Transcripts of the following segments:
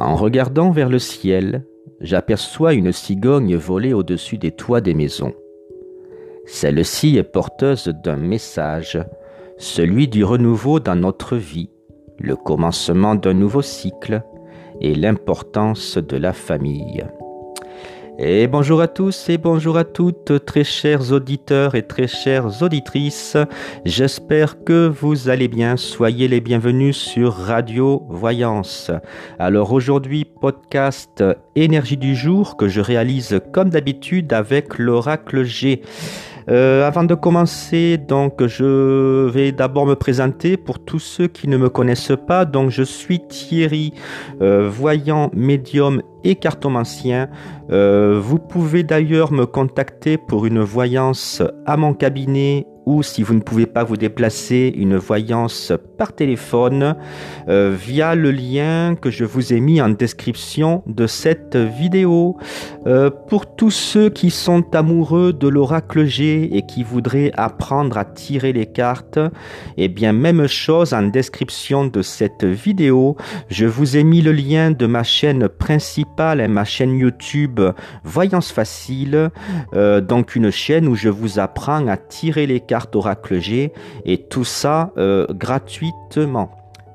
En regardant vers le ciel, j'aperçois une cigogne voler au-dessus des toits des maisons. Celle-ci est porteuse d'un message, celui du renouveau dans notre vie, le commencement d'un nouveau cycle et l'importance de la famille. Et bonjour à tous et bonjour à toutes, très chers auditeurs et très chères auditrices. J'espère que vous allez bien. Soyez les bienvenus sur Radio Voyance. Alors aujourd'hui, podcast Énergie du jour que je réalise comme d'habitude avec l'oracle G. Euh, avant de commencer, donc, je vais d'abord me présenter pour tous ceux qui ne me connaissent pas. Donc, je suis Thierry, euh, voyant médium et cartomancien. Euh, vous pouvez d'ailleurs me contacter pour une voyance à mon cabinet ou si vous ne pouvez pas vous déplacer, une voyance par téléphone euh, via le lien que je vous ai mis en description de cette vidéo. Euh, pour tous ceux qui sont amoureux de l'oracle G et qui voudraient apprendre à tirer les cartes, eh bien même chose en description de cette vidéo. Je vous ai mis le lien de ma chaîne principale et ma chaîne YouTube Voyance Facile, euh, donc une chaîne où je vous apprends à tirer les cartes Oracle G et tout ça euh, gratuitement.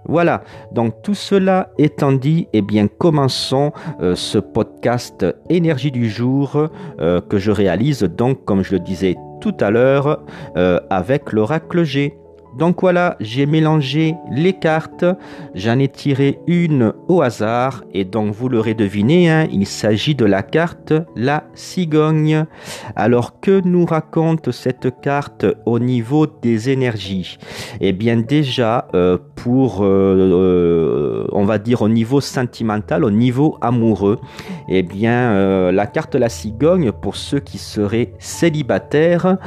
Voilà, donc tout cela étant dit, eh bien commençons euh, ce podcast énergie du jour euh, que je réalise donc comme je le disais tout à l'heure avec l'oracle G. Donc voilà, j'ai mélangé les cartes, j'en ai tiré une au hasard. Et donc vous l'aurez deviné, hein, il s'agit de la carte la cigogne. Alors que nous raconte cette carte au niveau des énergies? Eh bien déjà euh, pour, euh, euh, on va dire au niveau sentimental, au niveau amoureux, eh bien la carte la cigogne pour ceux qui seraient célibataires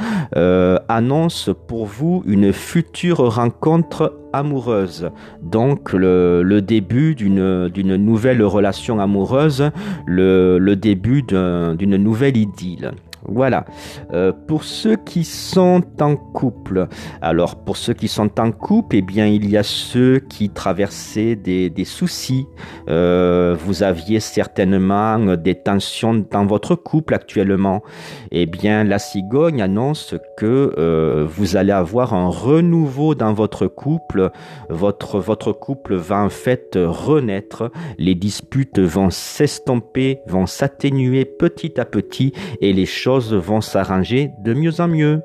annonce pour vous une future rencontre amoureuse. Donc le, début d'une nouvelle relation amoureuse, le, le début d'une nouvelle idylle. Voilà. Euh, pour ceux qui sont en couple, alors pour ceux qui sont en couple, eh bien il y a ceux qui traversaient des, soucis. Euh, vous aviez certainement des tensions dans votre couple actuellement. Eh bien la cigogne annonce que euh, vous allez avoir un renouveau dans votre couple. Votre votre couple va en fait renaître. Les disputes vont s'estomper, vont s'atténuer petit à petit et les choses vont s'arranger de mieux en mieux.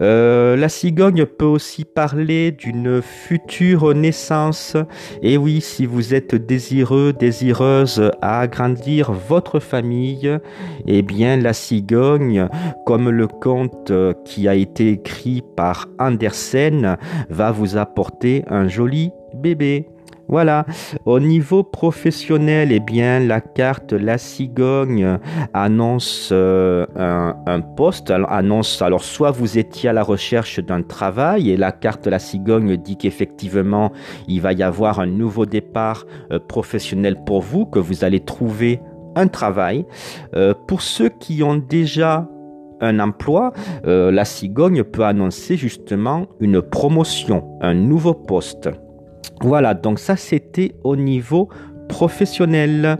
Euh, la cigogne peut aussi parler d'une future naissance. Et oui, si vous êtes désireux, désireuse à agrandir votre famille, eh bien la cigogne, comme le conte qui a été écrit par Andersen, va vous apporter un joli bébé. Voilà. Au niveau professionnel, eh bien, la carte La Cigogne annonce euh, un, poste. annonce, alors, soit vous étiez à la recherche d'un travail et la carte La Cigogne dit qu'effectivement, il va y avoir un nouveau départ euh, professionnel pour vous, que vous allez trouver un travail. Euh, pour ceux qui ont déjà un emploi, la cigogne peut annoncer justement une promotion, un nouveau poste. Voilà, donc ça c'était au niveau professionnel.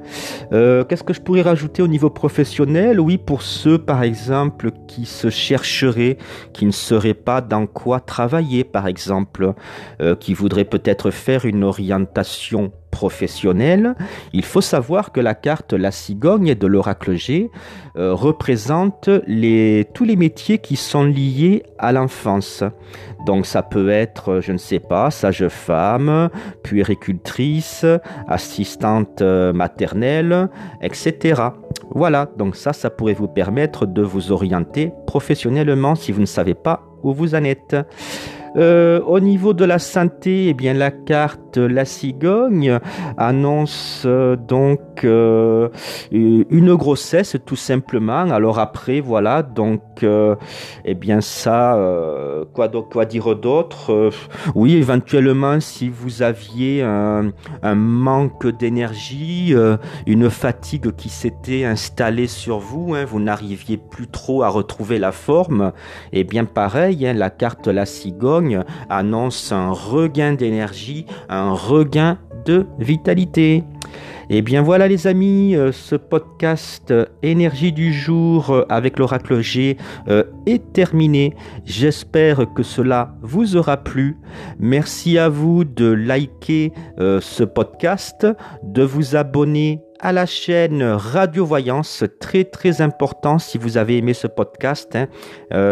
Euh, qu'est-ce que je pourrais rajouter au niveau professionnel? Oui, pour ceux par exemple qui se chercheraient, qui ne sauraient pas dans quoi travailler par exemple, euh, qui voudraient peut-être faire une orientation professionnelle, il faut savoir que la carte La Cigogne de l'Oracle G euh, représente tous les métiers qui sont liés à l'enfance. Donc ça peut être, je ne sais pas, sage-femme, puéricultrice, assistante euh, maternelle, etc. Voilà, donc ça, ça pourrait vous permettre de vous orienter professionnellement si vous ne savez pas où vous en êtes. Euh, au niveau de la santé, eh bien la carte La Cigogne annonce euh, donc euh, une grossesse tout simplement. Alors après, voilà, donc eh bien ça, quoi, quoi dire d'autre? Oui, éventuellement, si vous aviez un, manque d'énergie, une fatigue qui s'était installée sur vous, hein, vous n'arriviez plus trop à retrouver la forme, eh bien pareil, hein, la carte La Cigogne annonce un regain d'énergie, un regain de vitalité. Eh bien voilà les amis, euh, ce podcast euh, Énergie du jour euh, avec l'oracle G est terminé. J'espère que cela vous aura plu. Merci à vous de liker ce podcast, de vous abonner à la chaîne Radio Voyance, très très important si vous avez aimé ce podcast. Hein.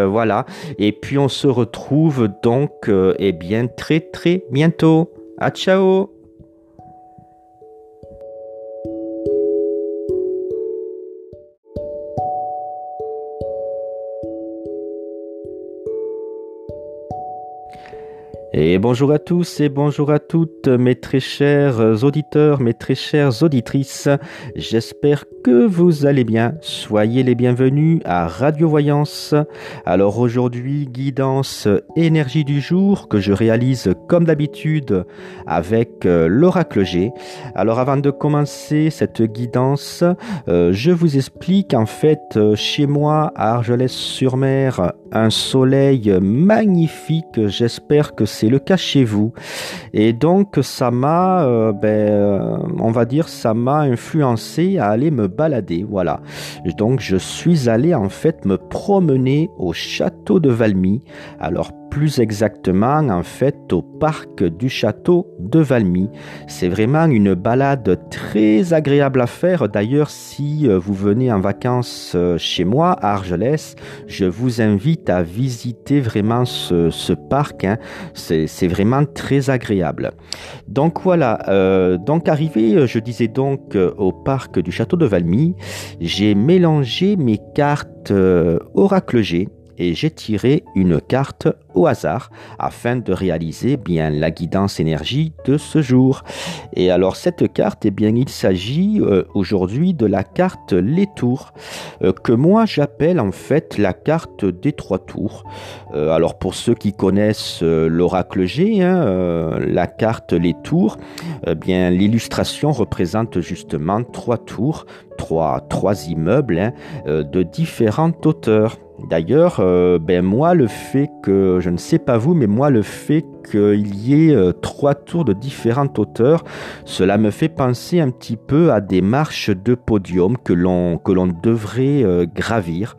voilà. Et puis on se retrouve donc eh bien très très bientôt. À ciao Et bonjour à tous et bonjour à toutes mes très chers auditeurs, mes très chères auditrices. J'espère que vous allez bien. Soyez les bienvenus à Radio Voyance. Alors aujourd'hui, guidance énergie du jour que je réalise comme d'habitude avec euh, l'oracle G. Alors avant de commencer cette guidance, euh, je vous explique en fait euh, chez moi à Argelès-sur-Mer un soleil magnifique. J'espère que c'est le cas chez vous. Et donc ça m'a, euh, ben, euh, on va dire, ça m'a influencé à aller me balader. Voilà. Donc je suis allé en fait me promener au château de Valmy. Alors plus exactement en fait au parc du château de Valmy. C'est vraiment une balade très agréable à faire. D'ailleurs, si euh, vous venez en vacances euh, chez moi à Argelès, je vous invite à visiter vraiment ce, parc. Hein. C'est vraiment très agréable. Donc voilà, euh, donc arrivé, je disais donc au parc du château de Valmy, j'ai mélangé mes cartes Oracle G et j'ai tiré une carte au hasard afin de réaliser bien la guidance énergie de ce jour. Et alors cette carte, eh bien il s'agit euh, aujourd'hui de la carte Les Tours euh, que moi j'appelle en fait la carte des trois tours. Euh, alors pour ceux qui connaissent l'oracle G, hein, la carte Les Tours, eh bien l'illustration représente justement trois tours, trois, trois immeubles hein, de différentes hauteurs. D'ailleurs, euh, ben moi, le fait que, je ne sais pas vous, mais moi, le fait qu'il y ait euh, trois tours de différentes hauteurs, cela me fait penser un petit peu à des marches de podium que l'on que l'on devrait euh, gravir.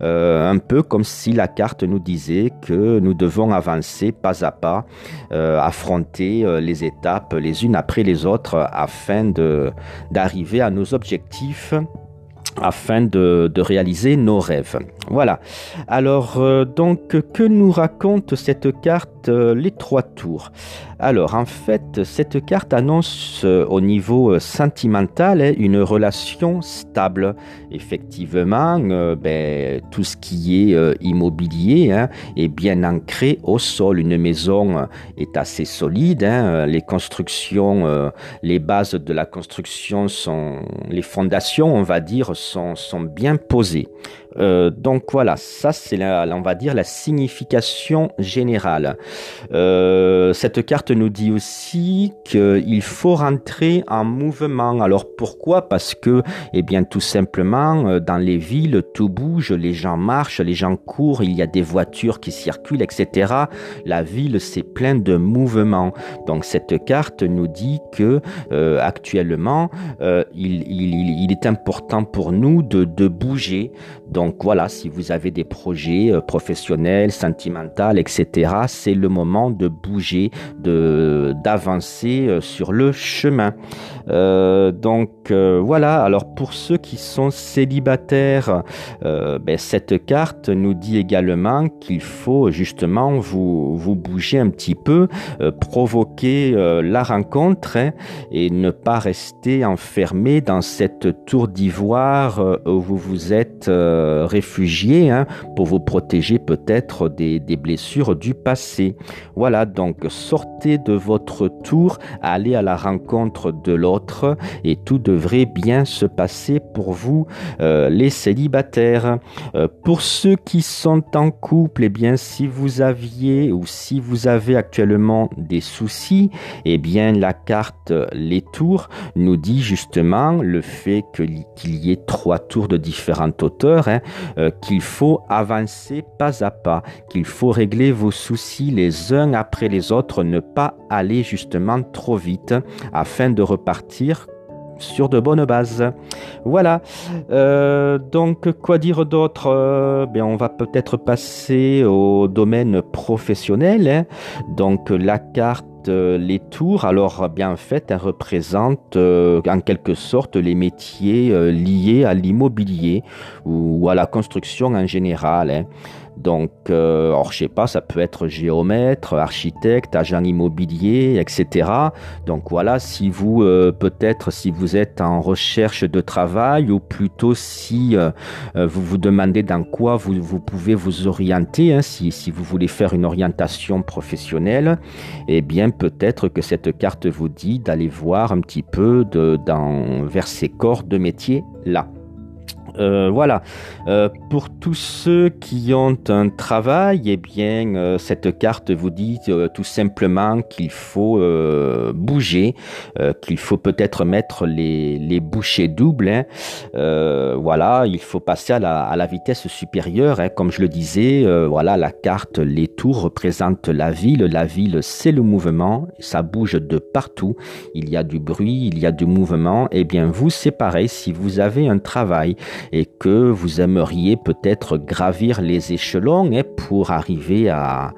un peu comme si la carte nous disait que nous devons avancer pas à pas, affronter les étapes les unes après les autres afin d'arriver à nos objectifs afin de, réaliser nos rêves. Voilà. Alors, euh, donc, que nous raconte cette carte euh, Les Trois Tours? Alors, en fait, cette carte annonce euh, au niveau sentimental hein, une relation stable. Effectivement, ben, tout ce qui est immobilier hein, est bien ancré au sol. Une maison est assez solide. Hein. les constructions, les bases de la construction sont, les fondations, on va dire, sont, sont bien posées. Euh, donc voilà, ça c'est on va dire la signification générale. Euh, cette carte nous dit aussi qu'il faut rentrer en mouvement. Alors pourquoi? Parce que, eh bien, tout simplement, euh, dans les villes, tout bouge, les gens marchent, les gens courent, il y a des voitures qui circulent, etc. La ville, c'est plein de mouvements. Donc cette carte nous dit que actuellement, il, est important pour nous de bouger. Donc voilà, si vous avez des projets euh, professionnels, sentimentaux, etc., c'est le moment de bouger, d'avancer euh, sur le chemin. Euh, donc voilà, alors pour ceux qui sont célibataires, ben, cette carte nous dit également qu'il faut justement vous, bouger un petit peu, provoquer la rencontre hein, et ne pas rester enfermé dans cette tour d'ivoire où vous vous êtes réfugiés hein, pour vous protéger peut-être des, blessures du passé. Voilà, donc sortez de votre tour, allez à la rencontre de l'autre et tout devrait bien se passer pour vous, euh, les célibataires. Euh, pour ceux qui sont en couple, et eh bien, si vous aviez ou si vous avez actuellement des soucis, et eh bien, la carte Les Tours nous dit justement le fait qu'il y ait trois tours de différentes hauteurs, hein, euh, qu'il faut avancer pas à pas, qu'il faut régler vos soucis les uns après les autres, ne pas aller justement trop vite afin de repartir sur de bonnes bases. Voilà. Euh, donc, quoi dire d'autre euh, ben, On va peut-être passer au domaine professionnel. Hein. Donc, la carte les tours, alors bien en fait, elle représente en quelque sorte les métiers liés à l'immobilier ou, à la construction en général. Hein. Donc, euh, alors, je sais pas, ça peut être géomètre, architecte, agent immobilier, etc. Donc voilà, si vous, euh, peut-être, si vous êtes en recherche de travail ou plutôt si euh, vous vous demandez dans quoi vous, pouvez vous orienter, hein, si, si vous voulez faire une orientation professionnelle, eh bien peut-être que cette carte vous dit d'aller voir un petit peu vers ces corps de métier là. Euh, voilà. Euh, pour tous ceux qui ont un travail, eh bien, euh, cette carte vous dit tout simplement qu'il faut bouger, qu'il faut peut-être mettre les, bouchées doubles. Hein. voilà, il faut passer à la, à la vitesse supérieure. Hein. Comme je le disais, voilà, la carte, les tours représentent la ville. La ville, c'est le mouvement. Ça bouge de partout. Il y a du bruit, il y a du mouvement. Eh bien, vous, c'est pareil. Si vous avez un travail, et que vous aimeriez peut-être gravir les échelons hein, pour arriver à,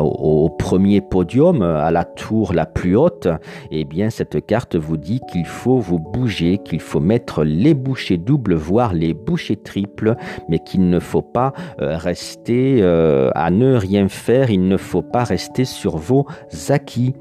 au, premier podium, à la tour la plus haute, eh bien cette carte vous dit qu'il faut vous bouger, qu'il faut mettre les bouchées doubles, voire les bouchées triples, mais qu'il ne faut pas euh, rester euh, à ne rien faire, il ne faut pas rester sur vos acquis.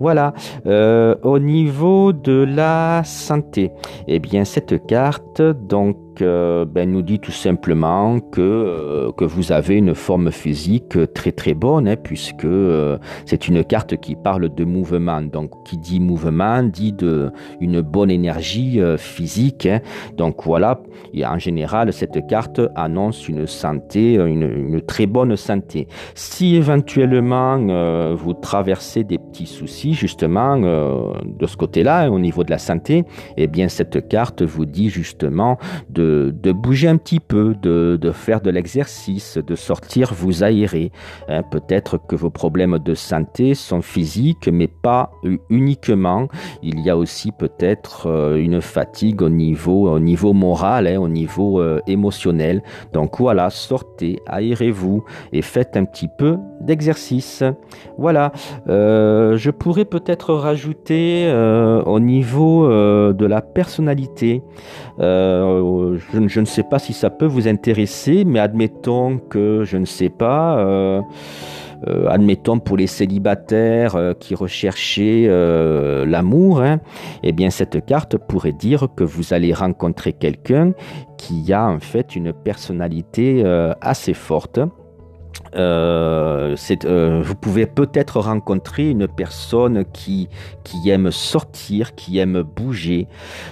Voilà. Euh, au niveau de la santé, eh bien cette carte donc ben, nous dit tout simplement que, euh, que vous avez une forme physique très très bonne, hein, puisque euh, c'est une carte qui parle de mouvement. Donc, qui dit mouvement dit de une bonne énergie euh, physique. Hein. Donc voilà, en général, cette carte annonce une santé, une, une très bonne santé. Si éventuellement vous traversez des petits soucis, justement, de ce côté-là, au niveau de la santé, eh bien cette carte vous dit justement de de, bouger un petit peu, de, faire de l'exercice, de sortir vous aérer. Hein, peut-être que vos problèmes de santé sont physiques, mais pas uniquement. Il y a aussi peut-être euh, une fatigue au niveau, au niveau moral, hein, au niveau euh, émotionnel. Donc voilà, sortez, aérez-vous et faites un petit peu d'exercice. Voilà, euh, je pourrais peut-être rajouter au niveau de la personnalité je, ne sais pas si ça peut vous intéresser, mais admettons que je ne sais pas. Euh, euh, admettons pour les célibataires euh, qui recherchaient l'amour, hein, eh bien cette carte pourrait dire que vous allez rencontrer quelqu'un qui a en fait une personnalité assez forte euh, euh, vous pouvez peut-être rencontrer une personne qui, aime sortir, qui aime bouger,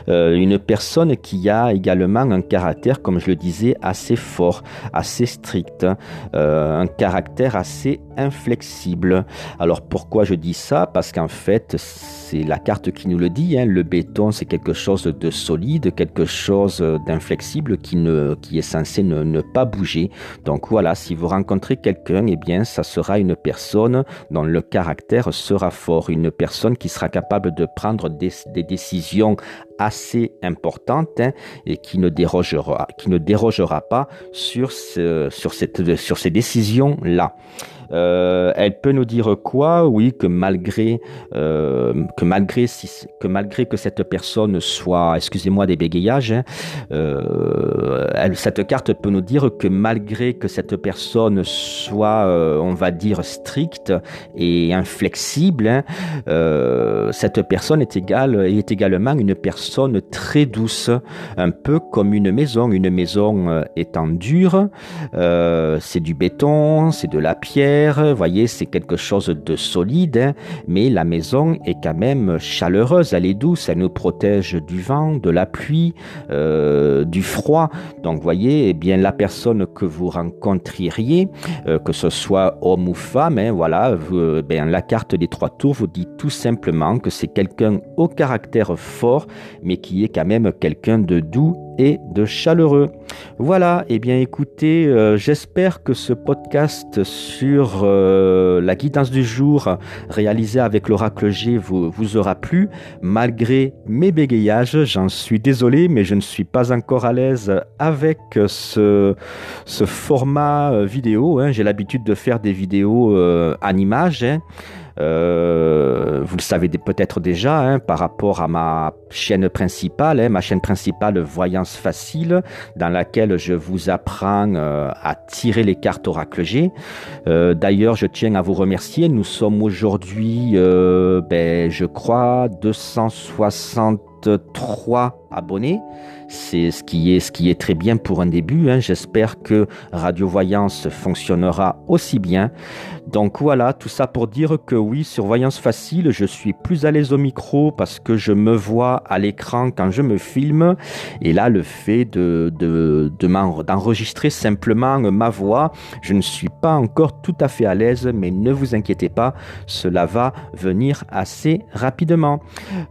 euh, une personne qui a également un caractère, comme je le disais, assez fort, assez strict, un caractère assez inflexible. Alors pourquoi je dis ça? Parce qu'en fait, c'est la carte qui nous le dit. Hein. Le béton, c'est quelque chose de solide, quelque chose d'inflexible qui, est censé ne, pas bouger. Donc voilà, si vous rencontrez quelqu'un quelqu'un, eh bien, ça sera une personne dont le caractère sera fort, une personne qui sera capable de prendre des, décisions assez importantes hein, et qui ne dérogera, qui ne dérogera pas sur, ce, sur, cette, sur ces décisions-là. Euh, elle peut nous dire quoi? Oui, que malgré euh, que malgré que malgré que cette personne soit, excusez-moi des bégayages, hein, euh, cette carte peut nous dire que malgré que cette personne soit, on va dire stricte et inflexible, hein, cette personne est égale est également une personne très douce, un peu comme une maison. Une maison étant dure, c'est du béton, c'est de la pierre voyez, c'est quelque chose de solide, hein, mais la maison est quand même chaleureuse, elle est douce, elle nous protège du vent, de la pluie, euh, du froid. Donc, voyez, eh bien, la personne que vous rencontriez, euh, que ce soit homme ou femme, hein, voilà, euh, bien, la carte des trois tours vous dit tout simplement que c'est quelqu'un au caractère fort, mais qui est quand même quelqu'un de doux et de chaleureux. Voilà, et eh bien écoutez, euh, j'espère que ce podcast sur euh, la guidance du jour réalisé avec l'oracle G vous, aura plu. Malgré mes bégayages, j'en suis désolé, mais je ne suis pas encore à l'aise avec ce, format vidéo. Hein. J'ai l'habitude de faire des vidéos en images. Hein. Euh, vous le savez peut-être déjà hein, par rapport à ma chaîne principale, ma chaîne principale Voyance Facile, dans je vous apprends euh, à tirer les cartes Oracle G. Euh, d'ailleurs, je tiens à vous remercier. Nous sommes aujourd'hui, ben, je crois, 263 abonnés. C'est ce qui est ce qui est très bien pour un début. Hein. J'espère que Radio Voyance fonctionnera aussi bien. Donc voilà, tout ça pour dire que oui, sur Voyance Facile, je suis plus à l'aise au micro parce que je me vois à l'écran quand je me filme. Et là, le fait de, de, d'enregistrer simplement ma voix, je ne suis pas encore tout à fait à l'aise, mais ne vous inquiétez pas, cela va venir assez rapidement.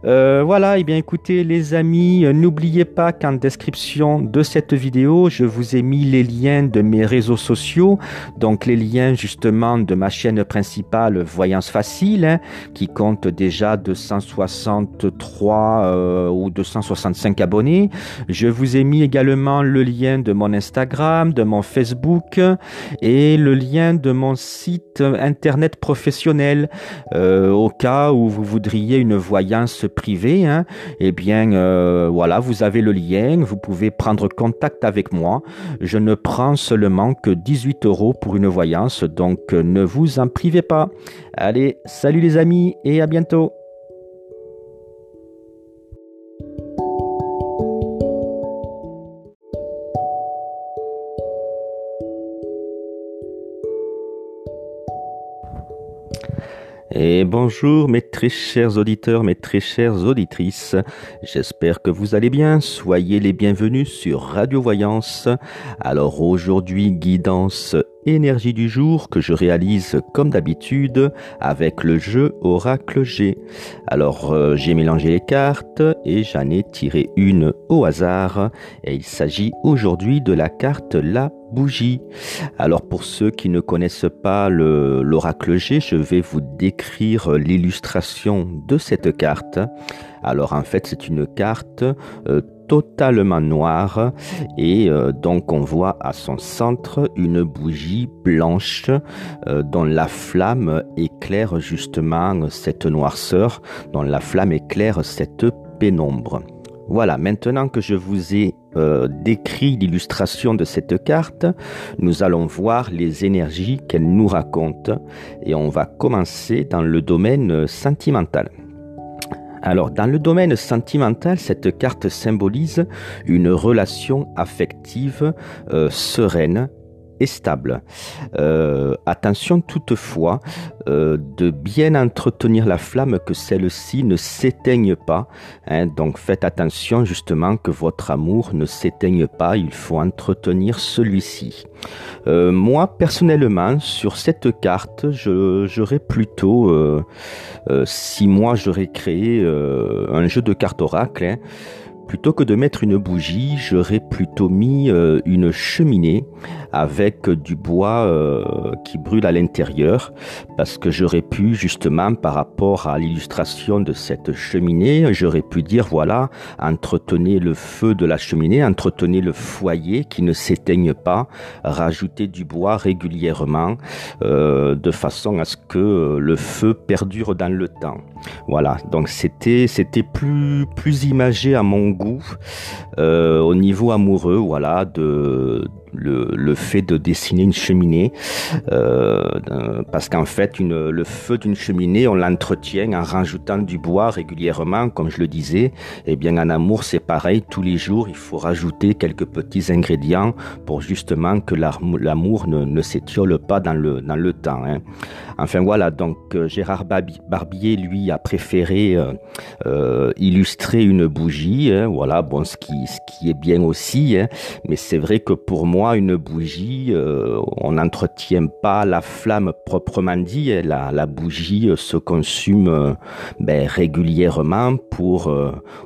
Euh, voilà, et eh bien écoutez les amis, n'oubliez pas qu'en description de cette vidéo, je vous ai mis les liens de mes réseaux sociaux, donc les liens justement de ma chaîne principale Voyance Facile, hein, qui compte déjà 263 euh, ou 265 abonnés. Je vous ai mis également le lien de mon Instagram, de mon Facebook et le lien de mon site internet professionnel euh, au cas où vous voudriez une voyance privée. Hein, eh bien, euh, voilà, vous avez le lien, vous pouvez prendre contact avec moi. Je ne prends seulement que 18 euros pour une voyance, donc ne vous en privez pas. Allez, salut les amis et à bientôt. Et bonjour mes très chers auditeurs, mes très chères auditrices. J'espère que vous allez bien. Soyez les bienvenus sur Radio Voyance. Alors aujourd'hui, guidance énergie du jour que je réalise comme d'habitude avec le jeu Oracle G. Alors euh, j'ai mélangé les cartes et j'en ai tiré une au hasard et il s'agit aujourd'hui de la carte La bougie. Alors pour ceux qui ne connaissent pas l'oracle G, je vais vous décrire l'illustration de cette carte. Alors en fait c'est une carte euh, totalement noire et euh, donc on voit à son centre une bougie blanche euh, dont la flamme éclaire justement cette noirceur, dont la flamme éclaire cette pénombre. Voilà, maintenant que je vous ai euh, décrit l'illustration de cette carte, nous allons voir les énergies qu'elle nous raconte et on va commencer dans le domaine sentimental. Alors, dans le domaine sentimental, cette carte symbolise une relation affective euh, sereine, stable. Euh, attention toutefois euh, de bien entretenir la flamme, que celle-ci ne s'éteigne pas. Hein. donc faites attention justement que votre amour ne s'éteigne pas, il faut entretenir celui-ci. Euh, moi personnellement, sur cette carte, j'aurais plutôt, si moi j'aurais créé un jeu de cartes oracle, hein, Plutôt que de mettre une bougie, j'aurais plutôt mis euh, une cheminée avec du bois euh, qui brûle à l'intérieur parce que j'aurais pu justement par rapport à l'illustration de cette cheminée, j'aurais pu dire voilà, entretenez le feu de la cheminée, entretenez le foyer qui ne s'éteigne pas, rajoutez du bois régulièrement euh, de façon à ce que le feu perdure dans le temps. Voilà, donc c'était plus plus imagé à mon goût euh, au niveau amoureux, voilà, de le, fait de dessiner une cheminée, euh, parce qu'en fait, une, le feu d'une cheminée, on l'entretient en rajoutant du bois régulièrement, comme je le disais. Et eh bien, en amour, c'est pareil. Tous les jours, il faut rajouter quelques petits ingrédients pour justement que l'amour ne, ne s'étiole pas dans le, dans le temps. Hein. Enfin voilà, donc euh, Gérard Barbier, lui, a préféré euh, illustrer une bougie. Hein. voilà, bon, ce qui, ce qui est bien aussi. Hein. mais c'est vrai que pour moi, une bougie, on n'entretient pas la flamme proprement dit, la, la bougie se consume ben, régulièrement pour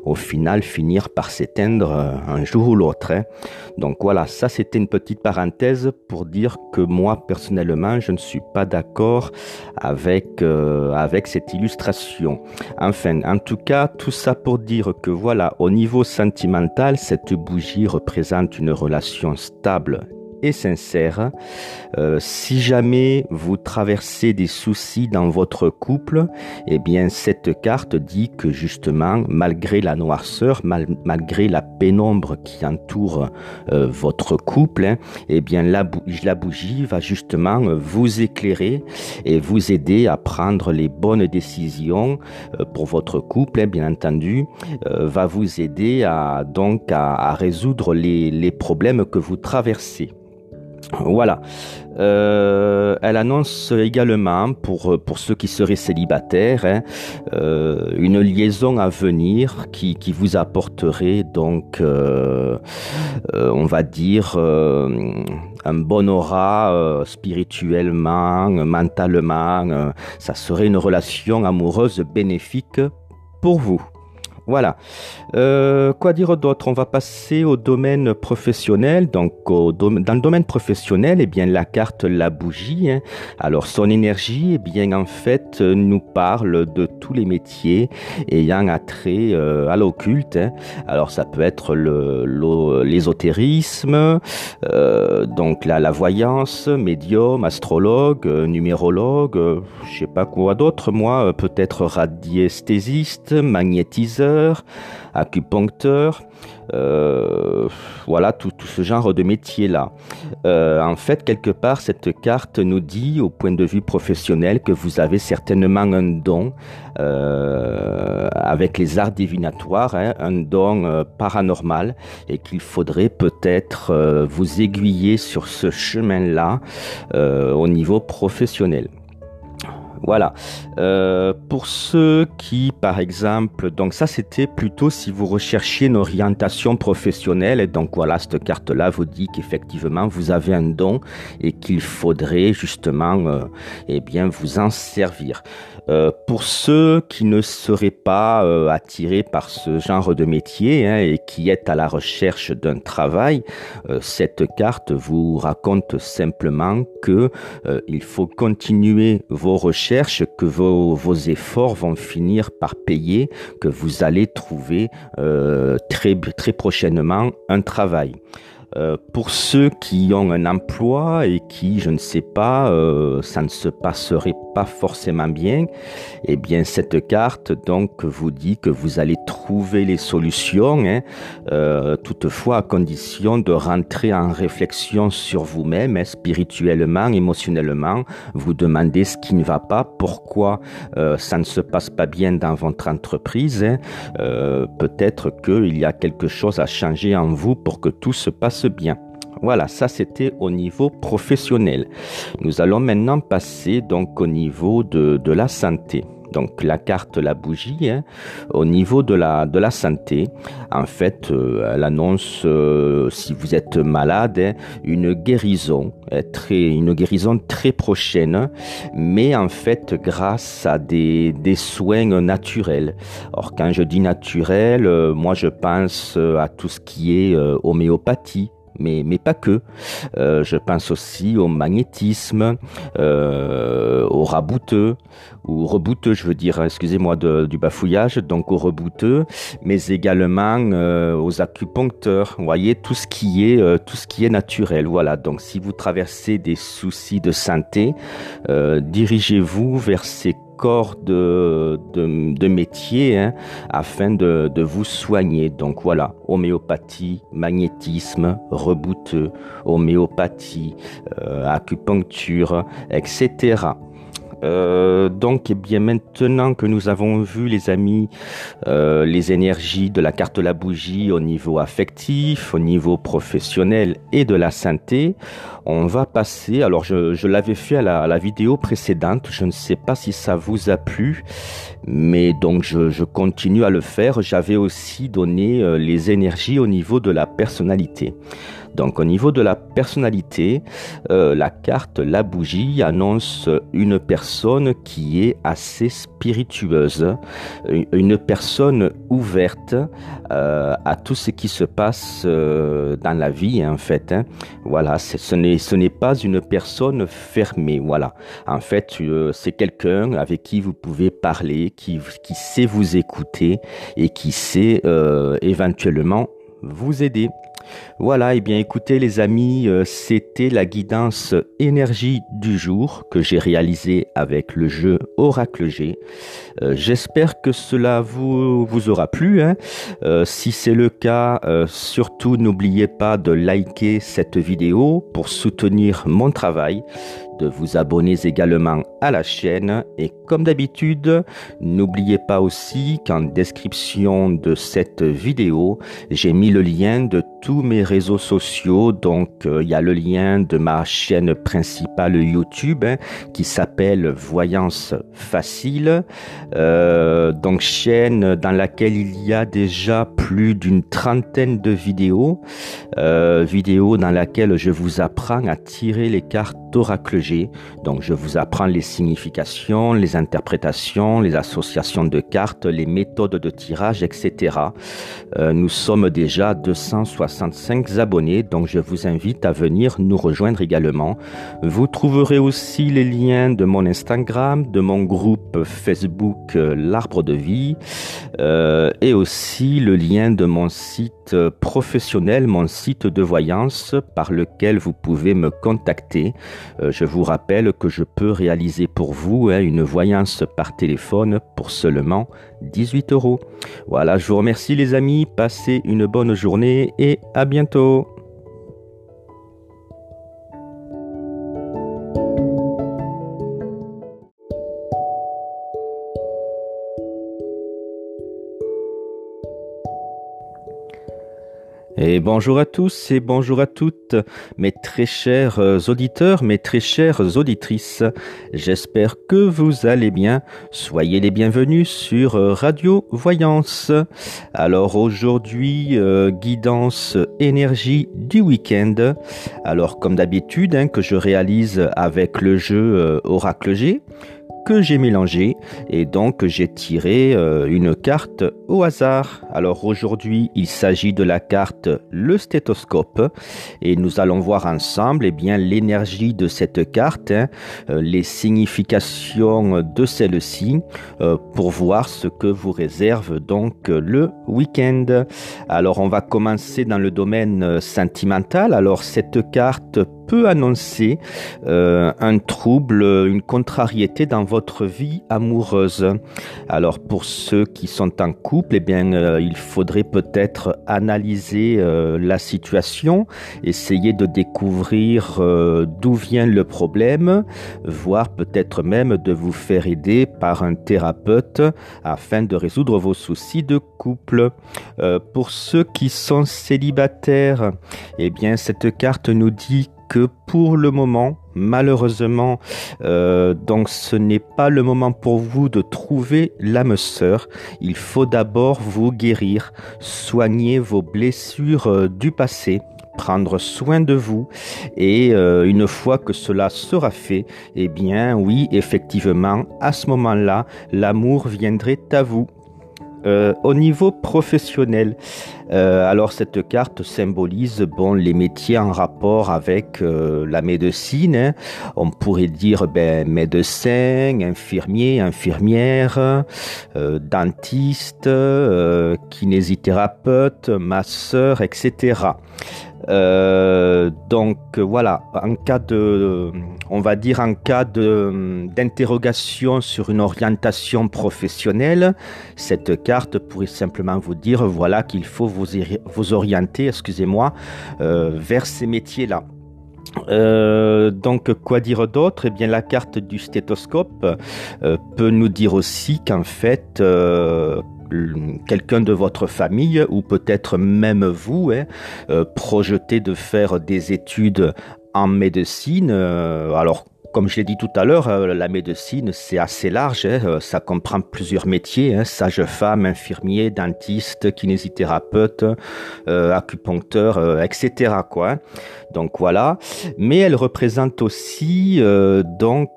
au final finir par s'éteindre un jour ou l'autre. Hein. Donc voilà, ça c'était une petite parenthèse pour dire que moi personnellement, je ne suis pas d'accord avec avec cette illustration. Enfin, en tout cas, tout ça pour dire que voilà, au niveau sentimental, cette bougie représente une relation stable durable sincère. Euh, si jamais vous traversez des soucis dans votre couple, eh bien cette carte dit que justement, malgré la noirceur, malgré la pénombre qui entoure euh, votre couple, hein, eh bien la, bougie va justement vous éclairer et vous aider à prendre les bonnes décisions euh, pour votre couple, hein, bien entendu, va vous aider à donc à, résoudre les problèmes que vous traversez. Voilà. Euh, elle annonce également, pour, pour ceux qui seraient célibataires, hein, euh, une liaison à venir qui, qui vous apporterait donc, euh, on va dire, un bon aura spirituellement, mentalement. ça serait une relation amoureuse bénéfique pour vous. Voilà. Euh, quoi dire d'autre? On va passer au domaine professionnel. Donc, dans le domaine professionnel, eh bien, la carte, la bougie. Hein. Alors, son énergie, eh bien, en fait, nous parle de tous les métiers ayant attrait euh, à l'occulte. Hein. Alors, ça peut être l'ésotérisme, euh, donc la, la voyance, médium, astrologue, numérologue, je sais pas quoi d'autre. Moi, peut-être radiesthésiste, magnétiseur acupuncteur, euh, voilà tout, ce genre de métier-là. Euh, en fait, quelque part, cette carte nous dit, au point de vue professionnel, que vous avez certainement un don euh, avec les arts divinatoires, hein, un don paranormal, et qu'il faudrait peut-être vous aiguiller sur ce chemin-là au niveau professionnel. Voilà. Pour ceux qui, par exemple, donc ça c'était plutôt si vous recherchiez une orientation professionnelle, et donc voilà, cette carte-là vous dit qu'effectivement vous avez un don et qu'il faudrait justement, euh, eh bien, vous en servir. Euh, pour ceux qui ne seraient pas euh, attirés par ce genre de métier hein, et qui est à la recherche d'un travail, euh, cette carte vous raconte simplement que il faut continuer vos recherches, que vos, vos, efforts vont finir par payer, que vous allez trouver très très prochainement un travail. Euh, pour ceux qui ont un emploi et qui, je ne sais pas, euh, ça ne se passerait pas forcément bien, eh bien cette carte donc vous dit que vous allez trouver les solutions, hein, euh, toutefois à condition de rentrer en réflexion sur vous-même, hein, spirituellement, émotionnellement, vous demandez ce qui ne va pas, pourquoi ça ne se passe pas bien dans votre entreprise, hein, peut-être qu'il y a quelque chose à changer en vous pour que tout se passe bien. Voilà, ça c'était au niveau professionnel. Nous allons maintenant passer donc au niveau de, de la santé. Donc la carte, la bougie, hein, au niveau de la, de la santé, en fait, euh, elle annonce, euh, si vous êtes malade, hein, une guérison, hein, très, une guérison très prochaine, mais en fait grâce à des, des soins naturels. Or quand je dis naturel, euh, moi je pense à tout ce qui est homéopathie, mais, mais pas que. Euh, je pense aussi au magnétisme, euh, au rabouteux, ou rebouteux, je veux dire, excusez-moi du bafouillage, donc au rebouteux, mais également euh, aux acupuncteurs. Vous voyez, tout ce qui est, euh, tout ce qui est naturel. Voilà. Donc, si vous traversez des soucis de santé, euh, dirigez-vous vers ces corps de, métier hein, afin de, de, vous soigner. Donc voilà, homéopathie, magnétisme, rebouteux, homéopathie, euh, acupuncture, etc. Euh, donc, eh bien, maintenant que nous avons vu, les amis, euh, les énergies de la carte la bougie au niveau affectif, au niveau professionnel et de la santé, on va passer, alors je, l'avais fait à la, vidéo précédente, je ne sais pas si ça vous a plu, mais donc je, continue à le faire. J'avais aussi donné euh, les énergies au niveau de la personnalité. Donc au niveau de la personnalité, euh, la carte La Bougie annonce une personne qui est assez spiritueuse, une personne ouverte euh, à tout ce qui se passe euh, dans la vie en fait. Hein. Voilà, ce n'est ce n'est pas une personne fermée. Voilà, en fait c'est quelqu'un avec qui vous pouvez parler, qui qui sait vous écouter et qui sait éventuellement vous aider. Voilà, et eh bien écoutez les amis, euh, c'était la guidance énergie du jour que j'ai réalisée avec le jeu Oracle G. Euh, j'espère que cela vous, aura plu. Hein. Euh, si c'est le cas, surtout n'oubliez pas de liker cette vidéo pour soutenir mon travail de vous abonner également à la chaîne et comme d'habitude, n'oubliez pas aussi qu'en description de cette vidéo, j'ai mis le lien de tous mes réseaux sociaux. Donc, euh, il y a le lien de ma chaîne principale YouTube hein, qui s'appelle Voyance Facile. Euh, donc, chaîne dans laquelle il y a déjà plus d'une trentaine de vidéos. Euh, vidéos dans laquelle je vous apprends à tirer les cartes d'Oracle G. Donc, je vous apprends les significations, les interprétations, les associations de cartes, les méthodes de tirage, etc. Euh, nous sommes déjà 265 abonnés, donc je vous invite à venir nous rejoindre également. Vous trouverez aussi les liens de mon Instagram, de mon groupe Facebook euh, L'Arbre de Vie, euh, et aussi le lien de mon site professionnel, mon site de voyance par lequel vous pouvez me contacter. je vous rappelle que je peux réaliser pour vous hein, une voyance par téléphone pour seulement 18 euros. Voilà, je vous remercie les amis, passez une bonne journée et à bientôt. Et bonjour à tous et bonjour à toutes, mes très chers euh, auditeurs, mes très chères auditrices. J'espère que vous allez bien. Soyez les bienvenus sur euh, Radio Voyance. Alors aujourd'hui, euh, guidance énergie du week-end. Alors comme d'habitude, hein, que je réalise avec le jeu Oracle G que j'ai mélangé et donc j'ai tiré euh, une carte au hasard. Alors aujourd'hui, il s'agit de la carte le stéthoscope et nous allons voir ensemble eh bien l'énergie de cette carte, hein, euh, les significations de celle-ci euh, pour voir ce que vous réserve donc le week-end. Alors on va commencer dans le domaine sentimental. Alors cette carte peut annoncer euh, un trouble, une contrariété dans votre vie amoureuse. Alors pour ceux qui sont en couple, eh bien euh, il faudrait peut-être analyser euh, la situation, essayer de découvrir d'où vient le problème, voire peut-être même de vous faire aider par un thérapeute afin de résoudre vos soucis de couple. pour ceux qui sont célibataires, eh bien cette carte nous dit que pour le moment, malheureusement, euh, donc ce n'est pas le moment pour vous de trouver l'âme sœur. Il faut d'abord vous guérir, soigner vos blessures euh, du passé prendre soin de vous et euh, une fois que cela sera fait, eh bien oui, effectivement, à ce moment-là, l'amour viendrait à vous. Euh, au niveau professionnel, euh, alors cette carte symbolise bon les métiers en rapport avec euh, la médecine. Hein. On pourrait dire ben médecin, infirmier, infirmière, dentiste, kinésithérapeute, masseur, etc. Euh, donc voilà, en cas de, on va dire en cas d'interrogation sur une orientation professionnelle, cette carte pourrait simplement vous dire voilà qu'il faut vous, vous orienter, excusez-moi, euh, vers ces métiers-là. Euh, donc quoi dire d'autre? Eh bien la carte du stéthoscope peut nous dire aussi qu'en fait quelqu'un de votre famille ou peut-être même vous hein, euh, projetez de faire des études en médecine, alors comme je l'ai dit tout à l'heure, euh, la médecine, c'est assez large. Hein, euh, ça comprend plusieurs métiers, hein, sage-femme, infirmier, dentiste, kinésithérapeute, euh, acupuncteur, etc. Donc voilà. Mais elle représente aussi donc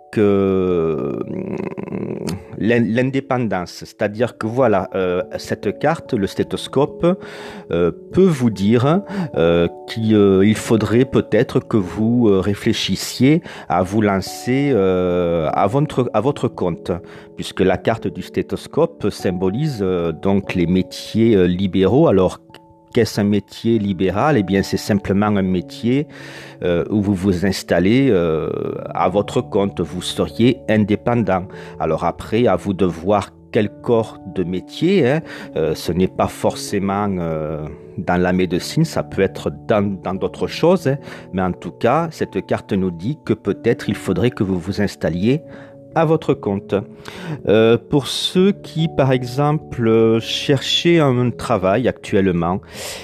l'indépendance, c'est-à-dire que voilà, cette carte, le stéthoscope, peut vous dire qu'il faudrait peut-être que vous réfléchissiez à vous lancer euh, à, votre, à votre compte, puisque la carte du stéthoscope symbolise euh, donc les métiers euh, libéraux. Alors, qu'est-ce un métier libéral? Eh bien, c'est simplement un métier où vous vous installez à votre compte, vous seriez indépendant. Alors après, à vous de voir quel corps de métier. Hein. ce n'est pas forcément dans la médecine, ça peut être dans d'autres choses, hein. mais en tout cas, cette carte nous dit que peut-être il faudrait que vous vous installiez à votre compte. Euh, pour ceux qui, par exemple, cherchaient un travail actuellement,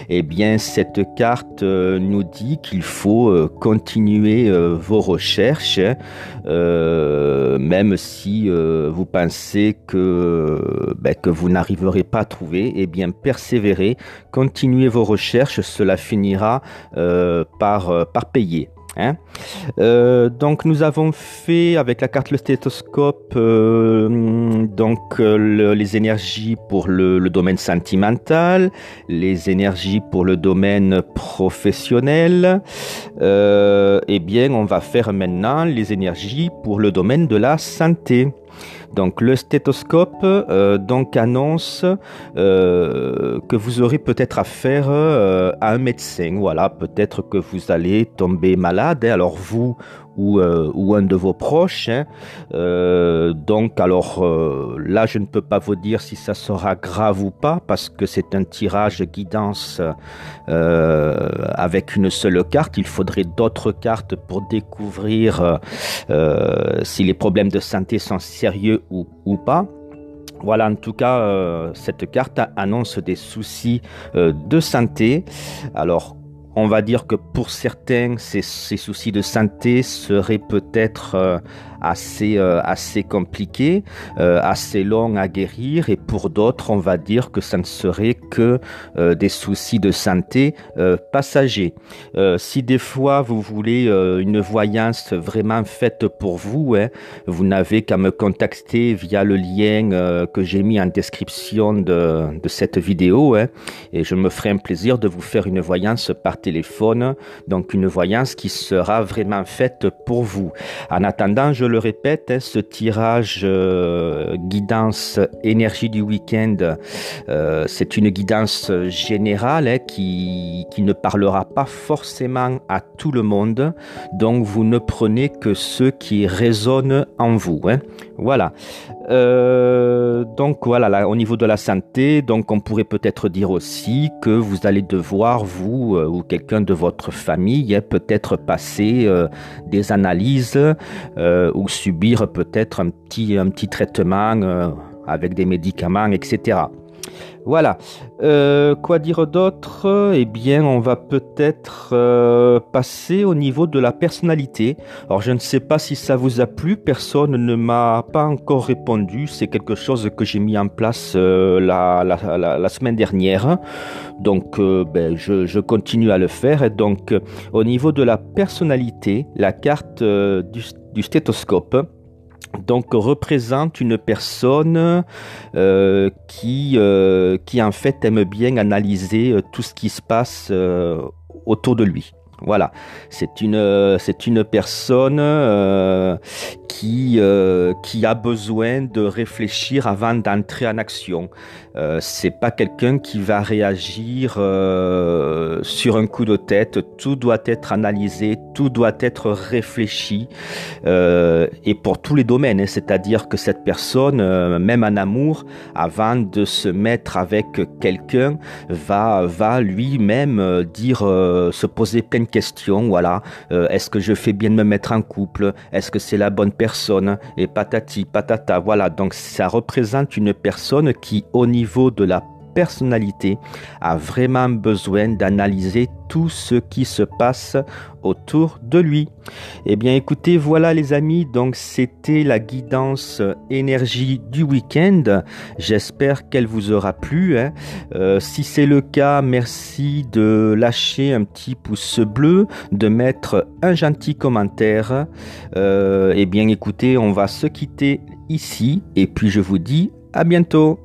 eh bien, cette carte euh, nous dit qu'il faut euh, continuer vos recherches, même si vous pensez que, ben, que vous n'arriverez pas à trouver, eh bien, persévérez, continuez vos recherches, cela finira par, par payer. Hein. Euh, donc nous avons fait avec la carte le stéthoscope euh, donc euh, les énergies pour le, domaine sentimental, les énergies pour le domaine professionnel. eh bien, on va faire maintenant les énergies pour le domaine de la santé. Donc le stéthoscope euh, donc annonce euh, que vous aurez peut-être affaire euh, à un médecin. Voilà, peut-être que vous allez tomber malade. Alors vous ou, euh, ou un de vos proches. Hein. Euh, donc alors euh, là, je ne peux pas vous dire si ça sera grave ou pas parce que c'est un tirage guidance avec une seule carte. Il faudrait d'autres cartes pour découvrir si les problèmes de santé sont sérieux ou, ou pas. Voilà, en tout cas, cette carte annonce des soucis de santé. Alors, on va dire que pour certains, ces, soucis de santé seraient peut-être euh, assez, euh, assez compliqué, euh, assez long à guérir, et pour d'autres, on va dire que ça ne serait que euh, des soucis de santé passagers. si des fois vous voulez une voyance vraiment faite pour vous, hein, vous n'avez qu'à me contacter via le lien que j'ai mis en description de, de cette vidéo, hein, et je me ferai un plaisir de vous faire une voyance par téléphone, donc une voyance qui sera vraiment faite pour vous. En attendant, je le répète, hein, ce tirage euh, guidance énergie du week-end, euh, c'est une guidance générale hein, qui, qui ne parlera pas forcément à tout le monde. Donc vous ne prenez que ceux qui résonnent en vous. Hein. Voilà. Euh, donc voilà, au niveau de la santé, donc on pourrait peut-être dire aussi que vous allez devoir, vous ou quelqu'un de votre famille, peut-être passer des analyses ou subir peut-être un petit, un petit traitement euh, avec des médicaments, etc. Voilà. Euh, quoi dire d'autre? Eh bien, on va peut-être euh, passer au niveau de la personnalité. Alors, je ne sais pas si ça vous a plu. Personne ne m'a pas encore répondu. C'est quelque chose que j'ai mis en place la, la, semaine dernière. Donc, ben, je, je, continue à le faire. Et donc, au niveau de la personnalité, la carte du du stéthoscope donc représente une personne euh, qui, euh, qui en fait aime bien analyser euh, tout ce qui se passe autour de lui. Voilà, c'est une c'est une personne qui qui a besoin de réfléchir avant d'entrer en action. Euh, c'est pas quelqu'un qui va réagir euh, sur un coup de tête. Tout doit être analysé, tout doit être réfléchi, euh, et pour tous les domaines. Hein. C'est-à-dire que cette personne, même en amour, avant de se mettre avec quelqu'un, va va lui-même dire, se poser plein de questions. Voilà, est-ce que je fais bien de me mettre en couple? Est-ce que c'est la bonne personne? Et patati patata. Voilà, donc ça représente une personne qui, au niveau de la personnalité a vraiment besoin d'analyser tout ce qui se passe autour de lui. Eh bien écoutez, voilà les amis, donc c'était la guidance énergie du week-end. J'espère qu'elle vous aura plu. Hein. Euh, si c'est le cas, merci de lâcher un petit pouce bleu, de mettre un gentil commentaire. Euh, eh bien écoutez, on va se quitter ici et puis je vous dis à bientôt.